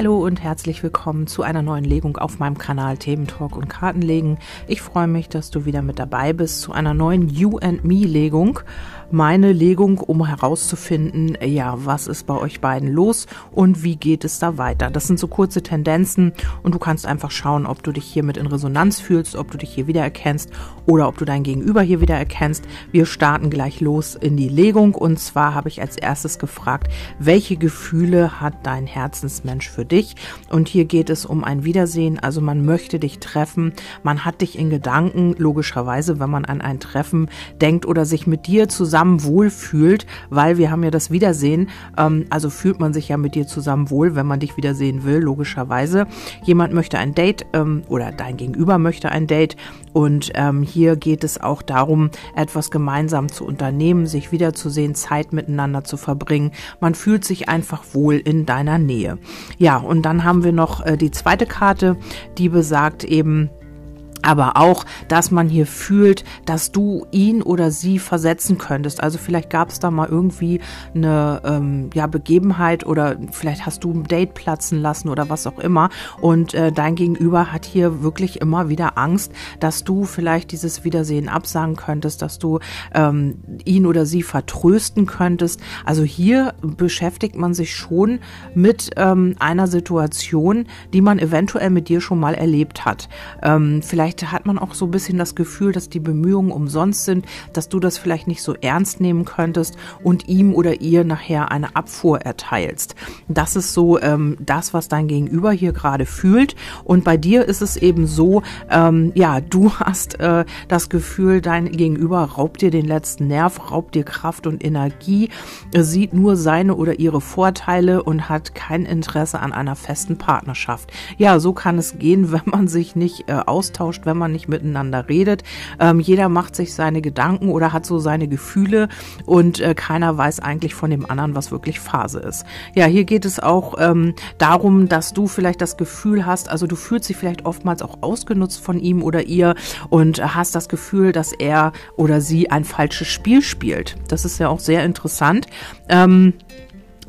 Hallo und herzlich willkommen zu einer neuen Legung auf meinem Kanal Thementalk und Kartenlegen. Ich freue mich, dass du wieder mit dabei bist zu einer neuen You and Me Legung meine Legung, um herauszufinden, ja, was ist bei euch beiden los und wie geht es da weiter. Das sind so kurze Tendenzen und du kannst einfach schauen, ob du dich hiermit in Resonanz fühlst, ob du dich hier wiedererkennst oder ob du dein Gegenüber hier wiedererkennst. Wir starten gleich los in die Legung und zwar habe ich als erstes gefragt, welche Gefühle hat dein Herzensmensch für dich? Und hier geht es um ein Wiedersehen, also man möchte dich treffen, man hat dich in Gedanken, logischerweise, wenn man an ein Treffen denkt oder sich mit dir zusammen zusammen wohlfühlt, weil wir haben ja das Wiedersehen, ähm, also fühlt man sich ja mit dir zusammen wohl, wenn man dich wiedersehen will, logischerweise. Jemand möchte ein Date ähm, oder dein Gegenüber möchte ein Date und ähm, hier geht es auch darum, etwas gemeinsam zu unternehmen, sich wiederzusehen, Zeit miteinander zu verbringen. Man fühlt sich einfach wohl in deiner Nähe. Ja, und dann haben wir noch äh, die zweite Karte, die besagt eben, aber auch, dass man hier fühlt, dass du ihn oder sie versetzen könntest. Also vielleicht gab es da mal irgendwie eine ähm, ja, Begebenheit oder vielleicht hast du ein Date platzen lassen oder was auch immer. Und äh, dein Gegenüber hat hier wirklich immer wieder Angst, dass du vielleicht dieses Wiedersehen absagen könntest, dass du ähm, ihn oder sie vertrösten könntest. Also hier beschäftigt man sich schon mit ähm, einer Situation, die man eventuell mit dir schon mal erlebt hat. Ähm, vielleicht Vielleicht hat man auch so ein bisschen das Gefühl, dass die Bemühungen umsonst sind, dass du das vielleicht nicht so ernst nehmen könntest und ihm oder ihr nachher eine Abfuhr erteilst. Das ist so ähm, das, was dein Gegenüber hier gerade fühlt. Und bei dir ist es eben so, ähm, ja, du hast äh, das Gefühl, dein Gegenüber raubt dir den letzten Nerv, raubt dir Kraft und Energie, sieht nur seine oder ihre Vorteile und hat kein Interesse an einer festen Partnerschaft. Ja, so kann es gehen, wenn man sich nicht äh, austauscht austauscht, wenn man nicht miteinander redet. Ähm, jeder macht sich seine Gedanken oder hat so seine Gefühle und äh, keiner weiß eigentlich von dem anderen, was wirklich Phase ist. Ja, hier geht es auch ähm, darum, dass du vielleicht das Gefühl hast, also du fühlst dich vielleicht oftmals auch ausgenutzt von ihm oder ihr und hast das Gefühl, dass er oder sie ein falsches Spiel spielt. Das ist ja auch sehr interessant. Ähm,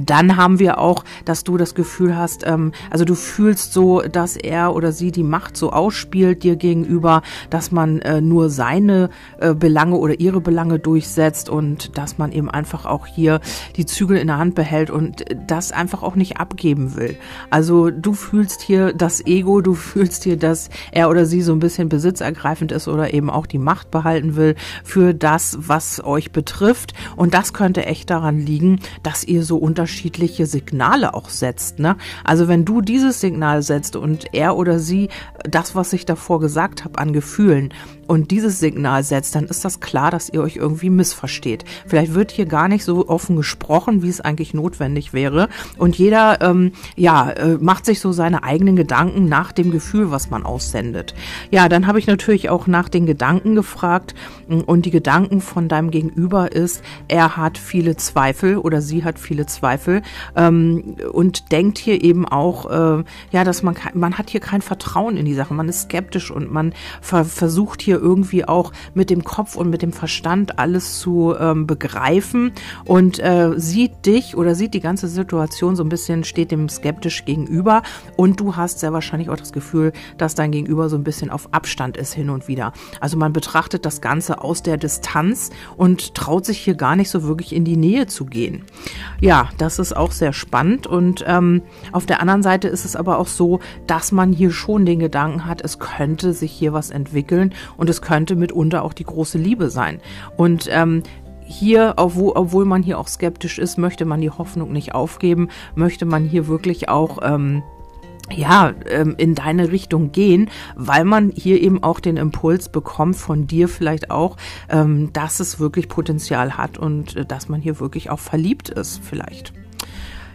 dann haben wir auch, dass du das Gefühl hast, ähm, also du fühlst so, dass er oder sie die Macht so ausspielt dir gegenüber, dass man äh, nur seine äh, Belange oder ihre Belange durchsetzt und dass man eben einfach auch hier die Zügel in der Hand behält und das einfach auch nicht abgeben will. Also du fühlst hier das Ego, du fühlst hier, dass er oder sie so ein bisschen besitzergreifend ist oder eben auch die Macht behalten will für das, was euch betrifft. Und das könnte echt daran liegen, dass ihr so unter unterschiedliche Signale auch setzt. Ne? Also wenn du dieses Signal setzt und er oder sie das, was ich davor gesagt habe an Gefühlen und dieses Signal setzt, dann ist das klar, dass ihr euch irgendwie missversteht. Vielleicht wird hier gar nicht so offen gesprochen, wie es eigentlich notwendig wäre. Und jeder, ähm, ja, äh, macht sich so seine eigenen Gedanken nach dem Gefühl, was man aussendet. Ja, dann habe ich natürlich auch nach den Gedanken gefragt. Und die Gedanken von deinem Gegenüber ist, er hat viele Zweifel oder sie hat viele Zweifel Zweifel ähm, und denkt hier eben auch, äh, ja, dass man man hat hier kein Vertrauen in die Sache, man ist skeptisch und man ver versucht hier irgendwie auch mit dem Kopf und mit dem Verstand alles zu ähm, begreifen und äh, sieht dich oder sieht die ganze Situation so ein bisschen, steht dem skeptisch gegenüber und du hast sehr wahrscheinlich auch das Gefühl, dass dein Gegenüber so ein bisschen auf Abstand ist hin und wieder. Also man betrachtet das Ganze aus der Distanz und traut sich hier gar nicht so wirklich in die Nähe zu gehen. Ja, das ist auch sehr spannend. Und ähm, auf der anderen Seite ist es aber auch so, dass man hier schon den Gedanken hat, es könnte sich hier was entwickeln und es könnte mitunter auch die große Liebe sein. Und ähm, hier, obwohl, obwohl man hier auch skeptisch ist, möchte man die Hoffnung nicht aufgeben, möchte man hier wirklich auch ähm, ja, ähm, in deine Richtung gehen, weil man hier eben auch den Impuls bekommt von dir vielleicht auch, ähm, dass es wirklich Potenzial hat und äh, dass man hier wirklich auch verliebt ist vielleicht.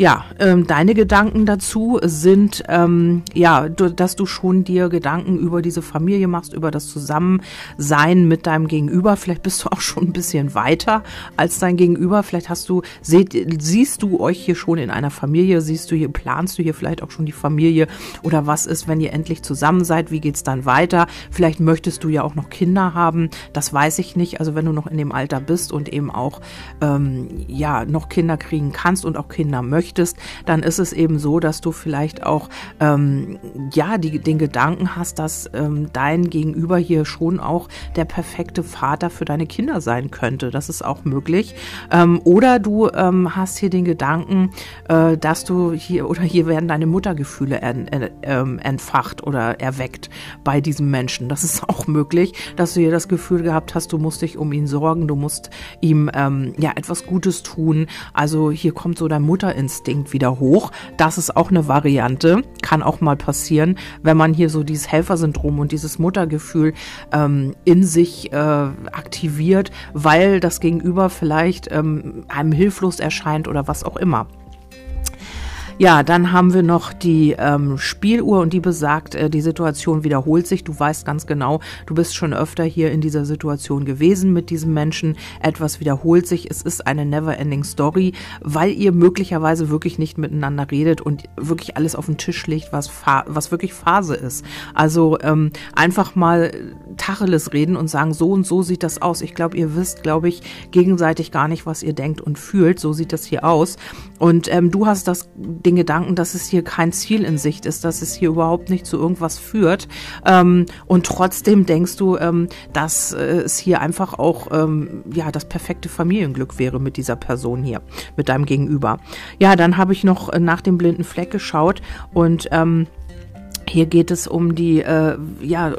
Ja, ähm, deine Gedanken dazu sind, ähm, ja, du, dass du schon dir Gedanken über diese Familie machst, über das Zusammensein mit deinem Gegenüber. Vielleicht bist du auch schon ein bisschen weiter als dein Gegenüber. Vielleicht hast du, seht, siehst du euch hier schon in einer Familie, siehst du hier, planst du hier vielleicht auch schon die Familie oder was ist, wenn ihr endlich zusammen seid? Wie geht's dann weiter? Vielleicht möchtest du ja auch noch Kinder haben. Das weiß ich nicht. Also wenn du noch in dem Alter bist und eben auch, ähm, ja, noch Kinder kriegen kannst und auch Kinder möchtest, möchtest, dann ist es eben so, dass du vielleicht auch ähm, ja die, den Gedanken hast, dass ähm, dein Gegenüber hier schon auch der perfekte Vater für deine Kinder sein könnte. Das ist auch möglich. Ähm, oder du ähm, hast hier den Gedanken, äh, dass du hier oder hier werden deine Muttergefühle en, en, ähm, entfacht oder erweckt bei diesem Menschen. Das ist auch möglich, dass du hier das Gefühl gehabt hast, du musst dich um ihn sorgen, du musst ihm ähm, ja etwas Gutes tun. Also hier kommt so dein Mutterinstinkt wieder hoch. Das ist auch eine Variante, kann auch mal passieren, wenn man hier so dieses Helfersyndrom und dieses Muttergefühl ähm, in sich äh, aktiviert, weil das Gegenüber vielleicht ähm, einem hilflos erscheint oder was auch immer. Ja, dann haben wir noch die ähm, Spieluhr und die besagt, äh, die Situation wiederholt sich. Du weißt ganz genau, du bist schon öfter hier in dieser Situation gewesen mit diesem Menschen. Etwas wiederholt sich. Es ist eine never-ending Story, weil ihr möglicherweise wirklich nicht miteinander redet und wirklich alles auf den Tisch legt, was, was wirklich Phase ist. Also ähm, einfach mal Tacheles reden und sagen, so und so sieht das aus. Ich glaube, ihr wisst, glaube ich, gegenseitig gar nicht, was ihr denkt und fühlt. So sieht das hier aus. Und ähm, du hast das Gedanken, dass es hier kein Ziel in Sicht ist, dass es hier überhaupt nicht zu irgendwas führt. Ähm, und trotzdem denkst du, ähm, dass äh, es hier einfach auch ähm, ja das perfekte Familienglück wäre mit dieser Person hier, mit deinem Gegenüber. Ja, dann habe ich noch nach dem blinden Fleck geschaut und ähm, hier geht es um die, äh, ja,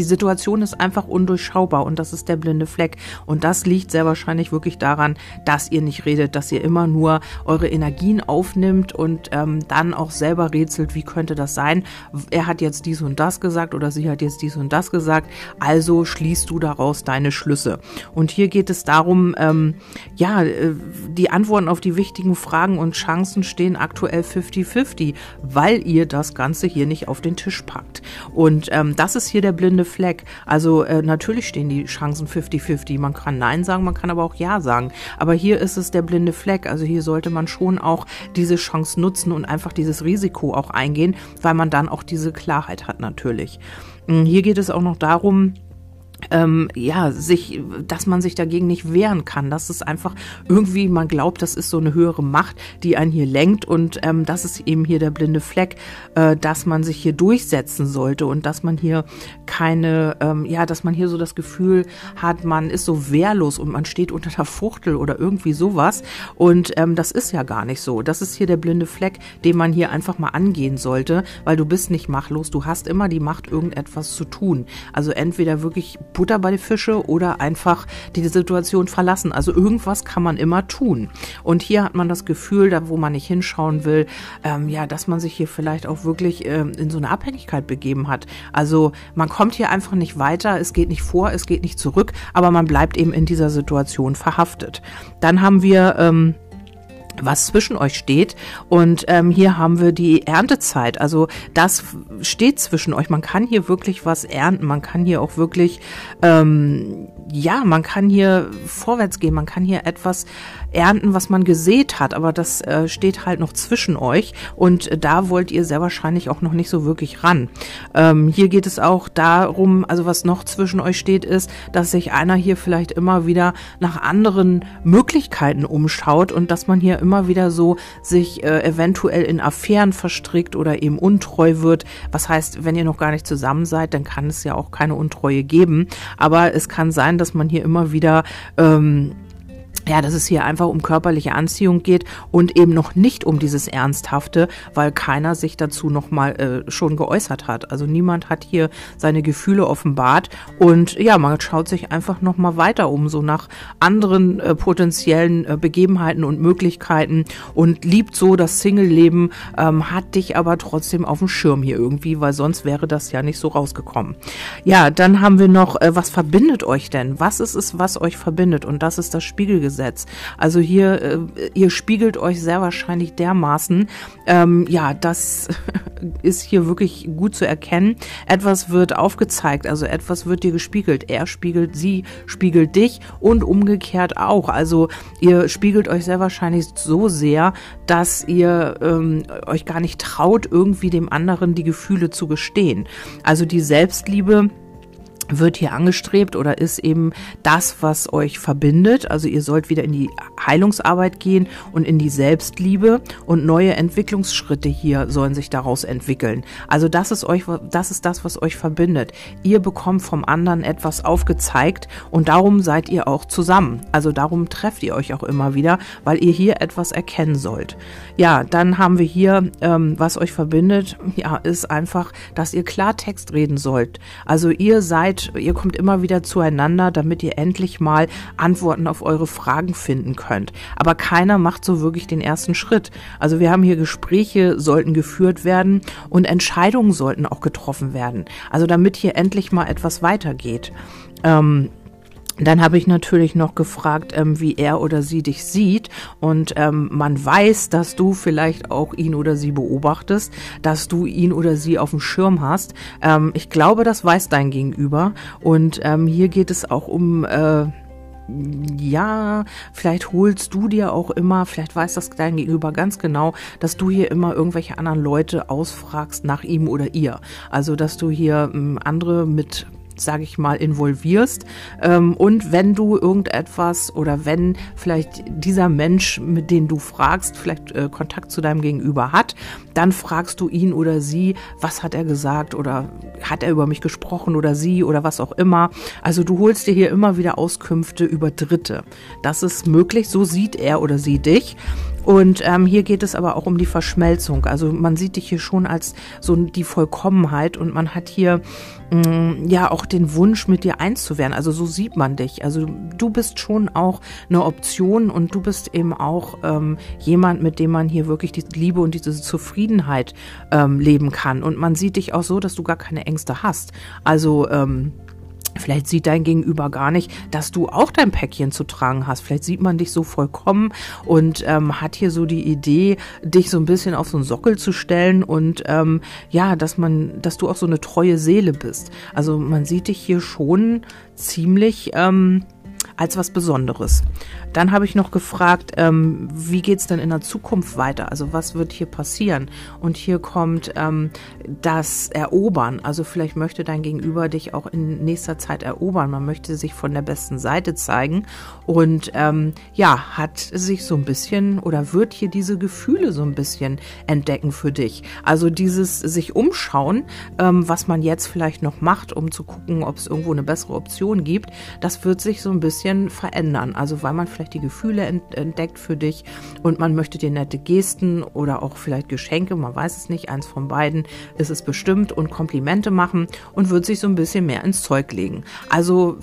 die Situation ist einfach undurchschaubar und das ist der blinde Fleck. Und das liegt sehr wahrscheinlich wirklich daran, dass ihr nicht redet, dass ihr immer nur eure Energien aufnimmt und ähm, dann auch selber rätselt, wie könnte das sein? Er hat jetzt dies und das gesagt oder sie hat jetzt dies und das gesagt. Also schließt du daraus deine Schlüsse. Und hier geht es darum, ähm, ja, äh, die Antworten auf die wichtigen Fragen und Chancen stehen aktuell 50-50, weil ihr das Ganze hier nicht auf den Tisch packt. Und ähm, das ist hier der blinde Fleck. Also äh, natürlich stehen die Chancen 50-50. Man kann Nein sagen, man kann aber auch Ja sagen. Aber hier ist es der blinde Fleck. Also hier sollte man schon auch diese Chance nutzen und einfach dieses Risiko auch eingehen, weil man dann auch diese Klarheit hat natürlich. Hm, hier geht es auch noch darum, ähm, ja, sich, dass man sich dagegen nicht wehren kann. Das ist einfach irgendwie, man glaubt, das ist so eine höhere Macht, die einen hier lenkt und ähm, das ist eben hier der blinde Fleck, äh, dass man sich hier durchsetzen sollte und dass man hier keine, ähm, ja, dass man hier so das Gefühl hat, man ist so wehrlos und man steht unter der Fuchtel oder irgendwie sowas und ähm, das ist ja gar nicht so. Das ist hier der blinde Fleck, den man hier einfach mal angehen sollte, weil du bist nicht machtlos, du hast immer die Macht, irgendetwas zu tun. Also entweder wirklich Butter bei den Fische oder einfach die Situation verlassen. Also irgendwas kann man immer tun. Und hier hat man das Gefühl, da wo man nicht hinschauen will, ähm, ja, dass man sich hier vielleicht auch wirklich ähm, in so eine Abhängigkeit begeben hat. Also man kommt hier einfach nicht weiter, es geht nicht vor, es geht nicht zurück, aber man bleibt eben in dieser Situation verhaftet. Dann haben wir ähm, was zwischen euch steht. Und ähm, hier haben wir die Erntezeit. Also das steht zwischen euch. Man kann hier wirklich was ernten. Man kann hier auch wirklich, ähm, ja, man kann hier vorwärts gehen. Man kann hier etwas ernten, was man gesät hat, aber das äh, steht halt noch zwischen euch und da wollt ihr sehr wahrscheinlich auch noch nicht so wirklich ran. Ähm, hier geht es auch darum, also was noch zwischen euch steht, ist, dass sich einer hier vielleicht immer wieder nach anderen Möglichkeiten umschaut und dass man hier immer wieder so sich äh, eventuell in Affären verstrickt oder eben untreu wird. Was heißt, wenn ihr noch gar nicht zusammen seid, dann kann es ja auch keine Untreue geben. Aber es kann sein, dass man hier immer wieder ähm, ja, dass es hier einfach um körperliche Anziehung geht und eben noch nicht um dieses Ernsthafte, weil keiner sich dazu nochmal äh, schon geäußert hat. Also niemand hat hier seine Gefühle offenbart und ja, man schaut sich einfach nochmal weiter um, so nach anderen äh, potenziellen äh, Begebenheiten und Möglichkeiten und liebt so das Single-Leben, ähm, hat dich aber trotzdem auf dem Schirm hier irgendwie, weil sonst wäre das ja nicht so rausgekommen. Ja, dann haben wir noch, äh, was verbindet euch denn? Was ist es, was euch verbindet? Und das ist das Spiegelgesetz. Gesetz. Also hier, äh, ihr spiegelt euch sehr wahrscheinlich dermaßen. Ähm, ja, das ist hier wirklich gut zu erkennen. Etwas wird aufgezeigt, also etwas wird dir gespiegelt. Er spiegelt sie, spiegelt dich und umgekehrt auch. Also ihr spiegelt euch sehr wahrscheinlich so sehr, dass ihr ähm, euch gar nicht traut, irgendwie dem anderen die Gefühle zu gestehen. Also die Selbstliebe wird hier angestrebt oder ist eben das, was euch verbindet. Also ihr sollt wieder in die Heilungsarbeit gehen und in die Selbstliebe und neue Entwicklungsschritte hier sollen sich daraus entwickeln. Also das ist euch, das ist das, was euch verbindet. Ihr bekommt vom anderen etwas aufgezeigt und darum seid ihr auch zusammen. Also darum trefft ihr euch auch immer wieder, weil ihr hier etwas erkennen sollt. Ja, dann haben wir hier, ähm, was euch verbindet, ja, ist einfach, dass ihr Klartext reden sollt. Also ihr seid ihr kommt immer wieder zueinander, damit ihr endlich mal Antworten auf eure Fragen finden könnt. Aber keiner macht so wirklich den ersten Schritt. Also wir haben hier Gespräche sollten geführt werden und Entscheidungen sollten auch getroffen werden. Also damit hier endlich mal etwas weitergeht. Ähm, dann habe ich natürlich noch gefragt, ähm, wie er oder sie dich sieht. Und ähm, man weiß, dass du vielleicht auch ihn oder sie beobachtest, dass du ihn oder sie auf dem Schirm hast. Ähm, ich glaube, das weiß dein Gegenüber. Und ähm, hier geht es auch um... Äh, ja, vielleicht holst du dir auch immer, vielleicht weiß das dein Gegenüber ganz genau, dass du hier immer irgendwelche anderen Leute ausfragst nach ihm oder ihr. Also, dass du hier ähm, andere mit sage ich mal, involvierst. Ähm, und wenn du irgendetwas oder wenn vielleicht dieser Mensch, mit dem du fragst, vielleicht äh, Kontakt zu deinem Gegenüber hat, dann fragst du ihn oder sie, was hat er gesagt oder hat er über mich gesprochen oder sie oder was auch immer. Also du holst dir hier immer wieder Auskünfte über Dritte. Das ist möglich, so sieht er oder sie dich. Und ähm, hier geht es aber auch um die Verschmelzung. Also man sieht dich hier schon als so die Vollkommenheit und man hat hier mh, mm, ja auch den Wunsch, mit dir eins zu werden. Also so sieht man dich. Also du bist schon auch eine Option und du bist eben auch ähm, jemand, mit dem man hier wirklich die Liebe und diese Zufriedenheit ähm, leben kann. Und man sieht dich auch so, dass du gar keine Ängste hast. Also ähm, Vielleicht sieht dein Gegenüber gar nicht, dass du auch dein Päckchen zu tragen hast. Vielleicht sieht man dich so vollkommen und ähm, hat hier so die Idee, dich so ein bisschen auf so einen Sockel zu stellen und ähm, ja, dass man, dass du auch so eine treue Seele bist. Also man sieht dich hier schon ziemlich ähm, als was Besonderes. Dann habe ich noch gefragt, ähm, wie geht es denn in der Zukunft weiter? Also was wird hier passieren? Und hier kommt ähm, das Erobern. Also vielleicht möchte dein Gegenüber dich auch in nächster Zeit erobern. Man möchte sich von der besten Seite zeigen und ähm, ja, hat sich so ein bisschen oder wird hier diese Gefühle so ein bisschen entdecken für dich. Also dieses sich umschauen, ähm, was man jetzt vielleicht noch macht, um zu gucken, ob es irgendwo eine bessere Option gibt, das wird sich so ein bisschen bisschen verändern. Also weil man vielleicht die Gefühle entdeckt für dich und man möchte dir nette Gesten oder auch vielleicht Geschenke, man weiß es nicht, eins von beiden ist es bestimmt und Komplimente machen und wird sich so ein bisschen mehr ins Zeug legen. Also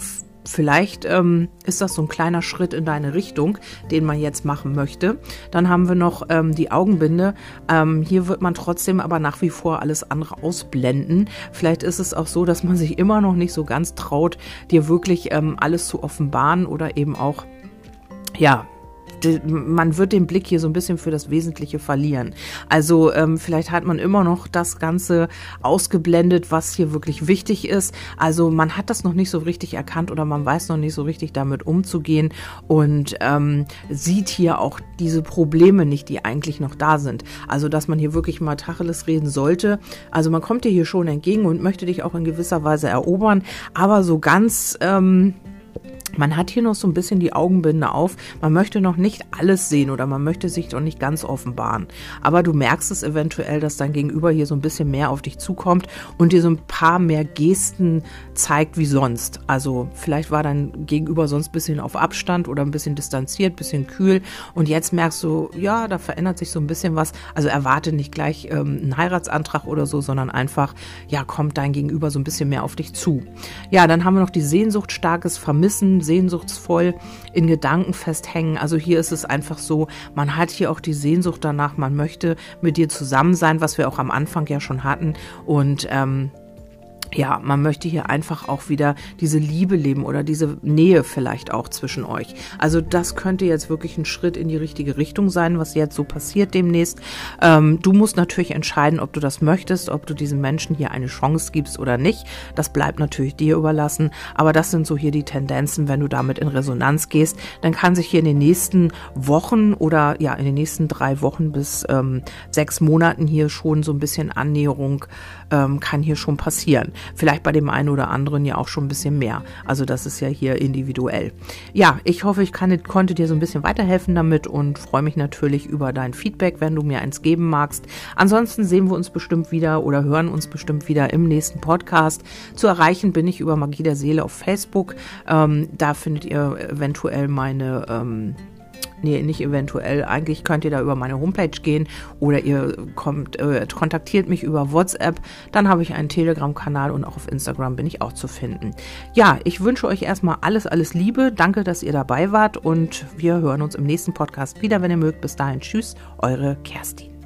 Vielleicht ähm, ist das so ein kleiner Schritt in deine Richtung, den man jetzt machen möchte. Dann haben wir noch ähm, die Augenbinde. Ähm, hier wird man trotzdem aber nach wie vor alles andere ausblenden. Vielleicht ist es auch so, dass man sich immer noch nicht so ganz traut, dir wirklich ähm, alles zu offenbaren oder eben auch ja, man wird den Blick hier so ein bisschen für das Wesentliche verlieren. Also ähm, vielleicht hat man immer noch das Ganze ausgeblendet, was hier wirklich wichtig ist. Also man hat das noch nicht so richtig erkannt oder man weiß noch nicht so richtig damit umzugehen und ähm, sieht hier auch diese Probleme nicht, die eigentlich noch da sind. Also dass man hier wirklich mal Tacheles reden sollte. Also man kommt dir hier schon entgegen und möchte dich auch in gewisser Weise erobern, aber so ganz ähm, man hat hier noch so ein bisschen die Augenbinde auf. Man möchte noch nicht alles sehen oder man möchte sich noch nicht ganz offenbaren. Aber du merkst es eventuell, dass dein Gegenüber hier so ein bisschen mehr auf dich zukommt und dir so ein paar mehr Gesten zeigt wie sonst. Also vielleicht war dein Gegenüber sonst ein bisschen auf Abstand oder ein bisschen distanziert, ein bisschen kühl. Und jetzt merkst du, ja, da verändert sich so ein bisschen was. Also erwarte nicht gleich ähm, einen Heiratsantrag oder so, sondern einfach, ja, kommt dein Gegenüber so ein bisschen mehr auf dich zu. Ja, dann haben wir noch die Sehnsucht, starkes Vermissen sehnsuchtsvoll in Gedanken festhängen. Also hier ist es einfach so, man hat hier auch die Sehnsucht danach, man möchte mit dir zusammen sein, was wir auch am Anfang ja schon hatten. Und ähm, ja, man möchte hier einfach auch wieder diese Liebe leben oder diese Nähe vielleicht auch zwischen euch. Also das könnte jetzt wirklich ein Schritt in die richtige Richtung sein, was jetzt so passiert demnächst. Ähm, du musst natürlich entscheiden, ob du das möchtest, ob du diesen Menschen hier eine Chance gibst oder nicht. Das bleibt natürlich dir überlassen. Aber das sind so hier die Tendenzen, wenn du damit in Resonanz gehst. Dann kann sich hier in den nächsten Wochen oder ja in den nächsten drei Wochen bis ähm, sechs Monaten hier schon so ein bisschen Annäherung ähm, kann hier schon passieren. Vielleicht bei dem einen oder anderen ja auch schon ein bisschen mehr. Also das ist ja hier individuell. Ja, ich hoffe, ich kann, konnte dir so ein bisschen weiterhelfen damit und freue mich natürlich über dein Feedback, wenn du mir eins geben magst. Ansonsten sehen wir uns bestimmt wieder oder hören uns bestimmt wieder im nächsten Podcast. Zu erreichen bin ich über Magie der Seele auf Facebook. Ähm, da findet ihr eventuell meine ähm, nee, nicht eventuell, eigentlich könnt ihr da über meine Homepage gehen oder ihr kommt, äh, kontaktiert mich über WhatsApp. Dann habe ich einen Telegram-Kanal und auch auf Instagram bin ich auch zu finden. Ja, ich wünsche euch erstmal alles, alles Liebe. Danke, dass ihr dabei wart und wir hören uns im nächsten Podcast wieder, wenn ihr mögt. Bis dahin, tschüss, eure Kerstin.